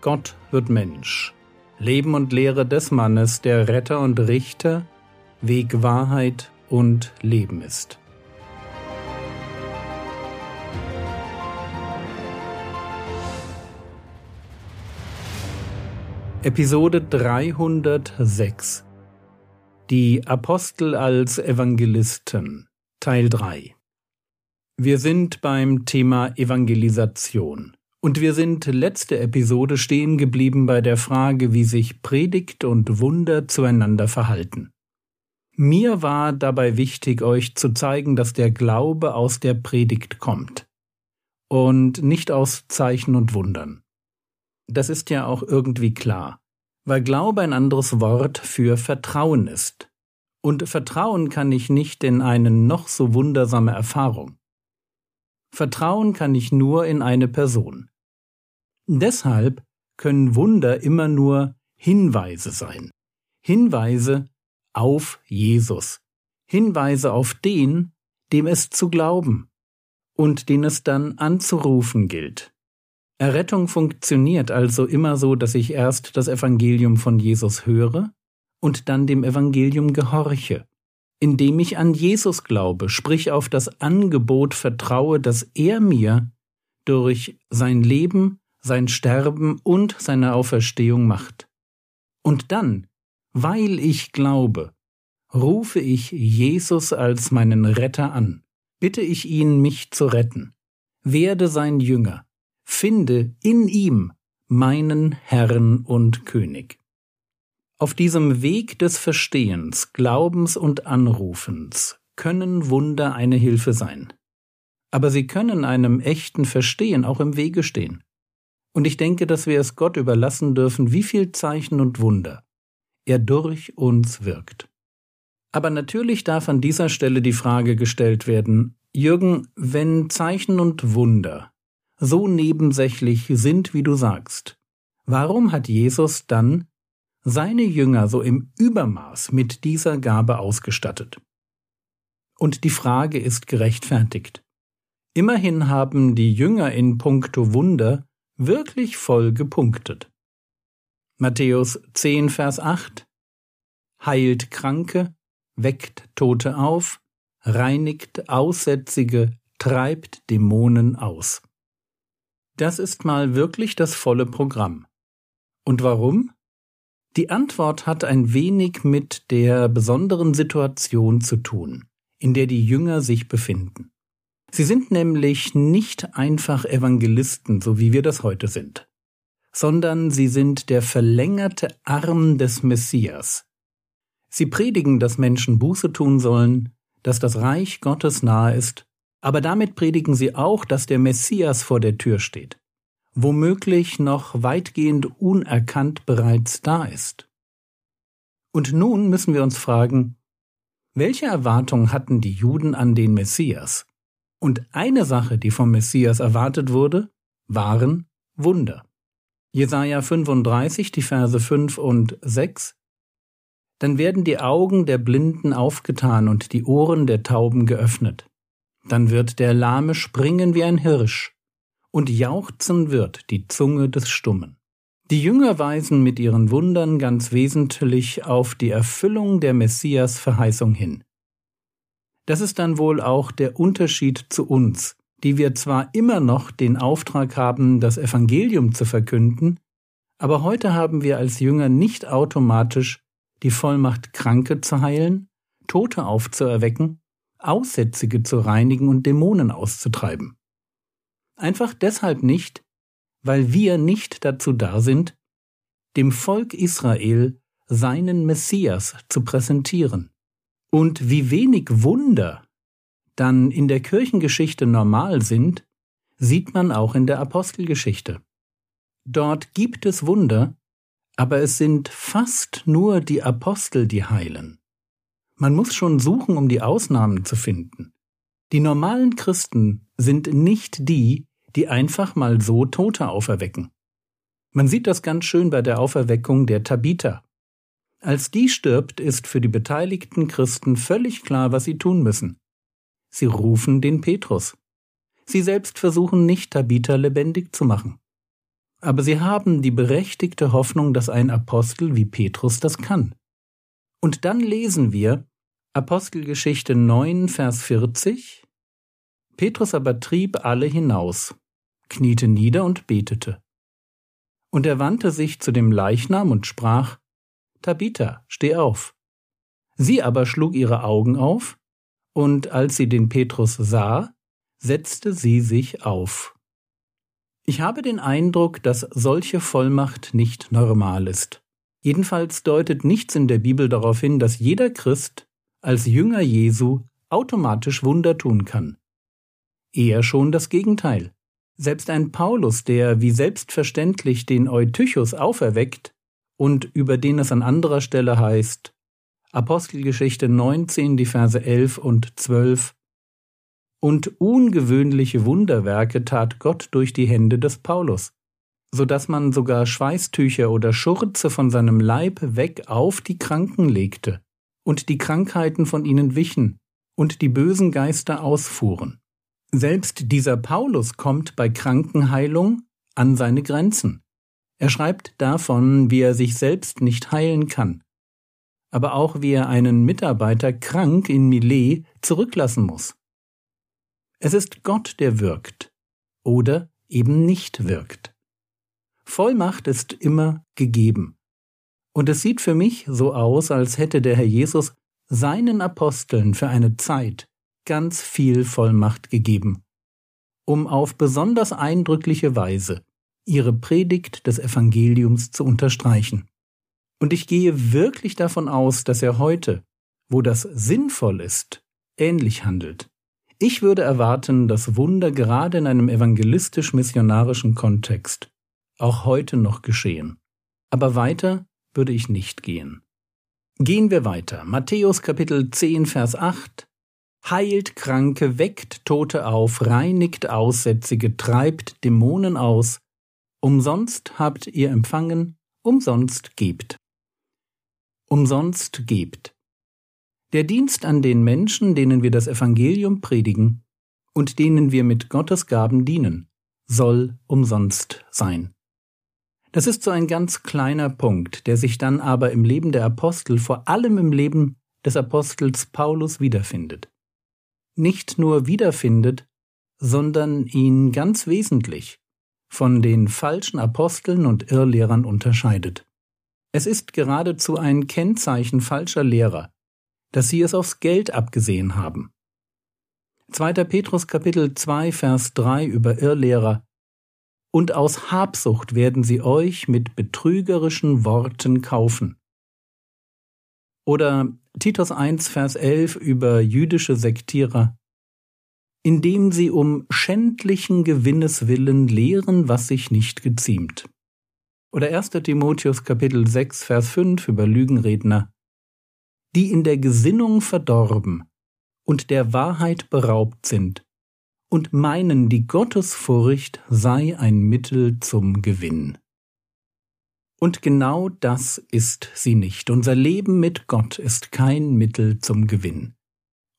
Gott wird Mensch. Leben und Lehre des Mannes, der Retter und Richter, Weg Wahrheit und Leben ist. Episode 306 Die Apostel als Evangelisten Teil 3 Wir sind beim Thema Evangelisation. Und wir sind letzte Episode stehen geblieben bei der Frage, wie sich Predigt und Wunder zueinander verhalten. Mir war dabei wichtig, euch zu zeigen, dass der Glaube aus der Predigt kommt und nicht aus Zeichen und Wundern. Das ist ja auch irgendwie klar, weil Glaube ein anderes Wort für Vertrauen ist. Und Vertrauen kann ich nicht in eine noch so wundersame Erfahrung. Vertrauen kann ich nur in eine Person. Deshalb können Wunder immer nur Hinweise sein. Hinweise auf Jesus. Hinweise auf den, dem es zu glauben und den es dann anzurufen gilt. Errettung funktioniert also immer so, dass ich erst das Evangelium von Jesus höre und dann dem Evangelium gehorche, indem ich an Jesus glaube, sprich auf das Angebot vertraue, das er mir durch sein Leben sein Sterben und seine Auferstehung macht. Und dann, weil ich glaube, rufe ich Jesus als meinen Retter an, bitte ich ihn, mich zu retten, werde sein Jünger, finde in ihm meinen Herrn und König. Auf diesem Weg des Verstehens, Glaubens und Anrufens können Wunder eine Hilfe sein. Aber sie können einem echten Verstehen auch im Wege stehen. Und ich denke, dass wir es Gott überlassen dürfen, wie viel Zeichen und Wunder er durch uns wirkt. Aber natürlich darf an dieser Stelle die Frage gestellt werden, Jürgen, wenn Zeichen und Wunder so nebensächlich sind, wie du sagst, warum hat Jesus dann seine Jünger so im Übermaß mit dieser Gabe ausgestattet? Und die Frage ist gerechtfertigt. Immerhin haben die Jünger in puncto Wunder wirklich voll gepunktet. Matthäus 10, Vers 8 Heilt Kranke, weckt Tote auf, reinigt Aussätzige, treibt Dämonen aus. Das ist mal wirklich das volle Programm. Und warum? Die Antwort hat ein wenig mit der besonderen Situation zu tun, in der die Jünger sich befinden. Sie sind nämlich nicht einfach Evangelisten, so wie wir das heute sind, sondern sie sind der verlängerte Arm des Messias. Sie predigen, dass Menschen Buße tun sollen, dass das Reich Gottes nahe ist, aber damit predigen sie auch, dass der Messias vor der Tür steht, womöglich noch weitgehend unerkannt bereits da ist. Und nun müssen wir uns fragen, welche Erwartung hatten die Juden an den Messias? Und eine Sache, die vom Messias erwartet wurde, waren Wunder. Jesaja 35, die Verse 5 und 6. Dann werden die Augen der Blinden aufgetan und die Ohren der Tauben geöffnet. Dann wird der Lahme springen wie ein Hirsch und jauchzen wird die Zunge des Stummen. Die Jünger weisen mit ihren Wundern ganz wesentlich auf die Erfüllung der Messias Verheißung hin. Das ist dann wohl auch der Unterschied zu uns, die wir zwar immer noch den Auftrag haben, das Evangelium zu verkünden, aber heute haben wir als Jünger nicht automatisch die Vollmacht, Kranke zu heilen, Tote aufzuerwecken, Aussätzige zu reinigen und Dämonen auszutreiben. Einfach deshalb nicht, weil wir nicht dazu da sind, dem Volk Israel seinen Messias zu präsentieren. Und wie wenig Wunder dann in der Kirchengeschichte normal sind, sieht man auch in der Apostelgeschichte. Dort gibt es Wunder, aber es sind fast nur die Apostel, die heilen. Man muss schon suchen, um die Ausnahmen zu finden. Die normalen Christen sind nicht die, die einfach mal so Tote auferwecken. Man sieht das ganz schön bei der Auferweckung der Tabitha. Als die stirbt, ist für die beteiligten Christen völlig klar, was sie tun müssen. Sie rufen den Petrus. Sie selbst versuchen nicht, Tabitha lebendig zu machen. aber sie haben die berechtigte Hoffnung, dass ein Apostel wie Petrus das kann. Und dann lesen wir Apostelgeschichte 9, Vers 40 Petrus aber trieb alle hinaus, kniete nieder und betete. Und er wandte sich zu dem Leichnam und sprach, Tabitha, steh auf. Sie aber schlug ihre Augen auf, und als sie den Petrus sah, setzte sie sich auf. Ich habe den Eindruck, dass solche Vollmacht nicht normal ist. Jedenfalls deutet nichts in der Bibel darauf hin, dass jeder Christ als Jünger Jesu automatisch Wunder tun kann. Eher schon das Gegenteil. Selbst ein Paulus, der wie selbstverständlich den Eutychus auferweckt und über den es an anderer Stelle heißt, Apostelgeschichte 19, die Verse 11 und 12, und ungewöhnliche Wunderwerke tat Gott durch die Hände des Paulus, so dass man sogar Schweißtücher oder Schurze von seinem Leib weg auf die Kranken legte, und die Krankheiten von ihnen wichen, und die bösen Geister ausfuhren. Selbst dieser Paulus kommt bei Krankenheilung an seine Grenzen. Er schreibt davon, wie er sich selbst nicht heilen kann, aber auch wie er einen Mitarbeiter krank in Milet zurücklassen muss. Es ist Gott, der wirkt oder eben nicht wirkt. Vollmacht ist immer gegeben. Und es sieht für mich so aus, als hätte der Herr Jesus seinen Aposteln für eine Zeit ganz viel Vollmacht gegeben, um auf besonders eindrückliche Weise ihre Predigt des Evangeliums zu unterstreichen. Und ich gehe wirklich davon aus, dass er heute, wo das sinnvoll ist, ähnlich handelt. Ich würde erwarten, dass Wunder gerade in einem evangelistisch-missionarischen Kontext auch heute noch geschehen. Aber weiter würde ich nicht gehen. Gehen wir weiter. Matthäus Kapitel 10, Vers 8. Heilt Kranke, weckt Tote auf, reinigt Aussätzige, treibt Dämonen aus. Umsonst habt ihr empfangen, umsonst gebt. Umsonst gebt. Der Dienst an den Menschen, denen wir das Evangelium predigen und denen wir mit Gottes Gaben dienen, soll umsonst sein. Das ist so ein ganz kleiner Punkt, der sich dann aber im Leben der Apostel, vor allem im Leben des Apostels Paulus wiederfindet. Nicht nur wiederfindet, sondern ihn ganz wesentlich von den falschen Aposteln und Irrlehrern unterscheidet. Es ist geradezu ein Kennzeichen falscher Lehrer, dass sie es aufs Geld abgesehen haben. 2. Petrus Kapitel 2 Vers 3 über Irrlehrer Und aus Habsucht werden sie euch mit betrügerischen Worten kaufen. Oder Titus 1 Vers 11 über jüdische Sektierer indem sie um schändlichen Gewinnes willen lehren, was sich nicht geziemt. Oder 1. Timotheus Kapitel 6 Vers 5 über Lügenredner die in der Gesinnung verdorben und der Wahrheit beraubt sind und meinen, die Gottesfurcht sei ein Mittel zum Gewinn. Und genau das ist sie nicht. Unser Leben mit Gott ist kein Mittel zum Gewinn.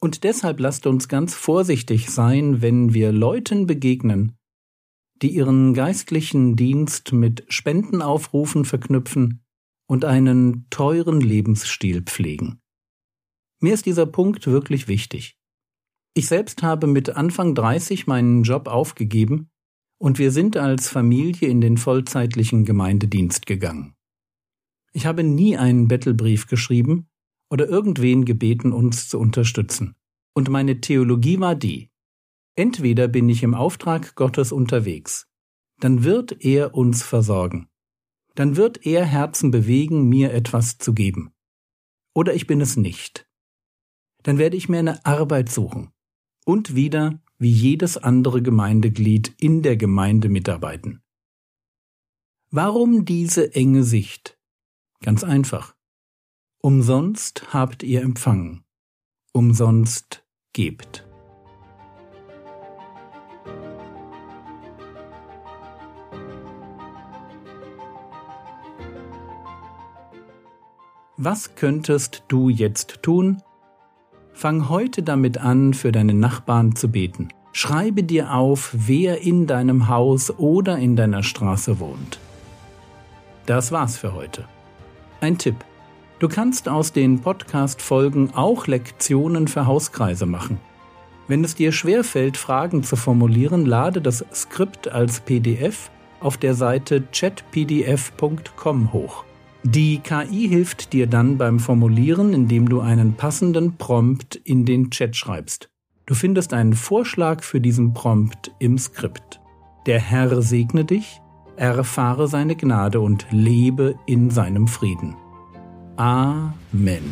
Und deshalb lasst uns ganz vorsichtig sein, wenn wir Leuten begegnen, die ihren geistlichen Dienst mit Spendenaufrufen verknüpfen und einen teuren Lebensstil pflegen. Mir ist dieser Punkt wirklich wichtig. Ich selbst habe mit Anfang 30 meinen Job aufgegeben und wir sind als Familie in den vollzeitlichen Gemeindedienst gegangen. Ich habe nie einen Bettelbrief geschrieben oder irgendwen gebeten, uns zu unterstützen. Und meine Theologie war die, entweder bin ich im Auftrag Gottes unterwegs, dann wird er uns versorgen dann wird er Herzen bewegen, mir etwas zu geben. Oder ich bin es nicht. Dann werde ich mir eine Arbeit suchen und wieder wie jedes andere Gemeindeglied in der Gemeinde mitarbeiten. Warum diese enge Sicht? Ganz einfach. Umsonst habt ihr empfangen, umsonst gebt. Was könntest du jetzt tun? Fang heute damit an, für deine Nachbarn zu beten. Schreibe dir auf, wer in deinem Haus oder in deiner Straße wohnt. Das war's für heute. Ein Tipp. Du kannst aus den Podcast-Folgen auch Lektionen für Hauskreise machen. Wenn es dir schwerfällt, Fragen zu formulieren, lade das Skript als PDF auf der Seite chatpdf.com hoch. Die KI hilft dir dann beim Formulieren, indem du einen passenden Prompt in den Chat schreibst. Du findest einen Vorschlag für diesen Prompt im Skript. Der Herr segne dich, erfahre seine Gnade und lebe in seinem Frieden. Amen.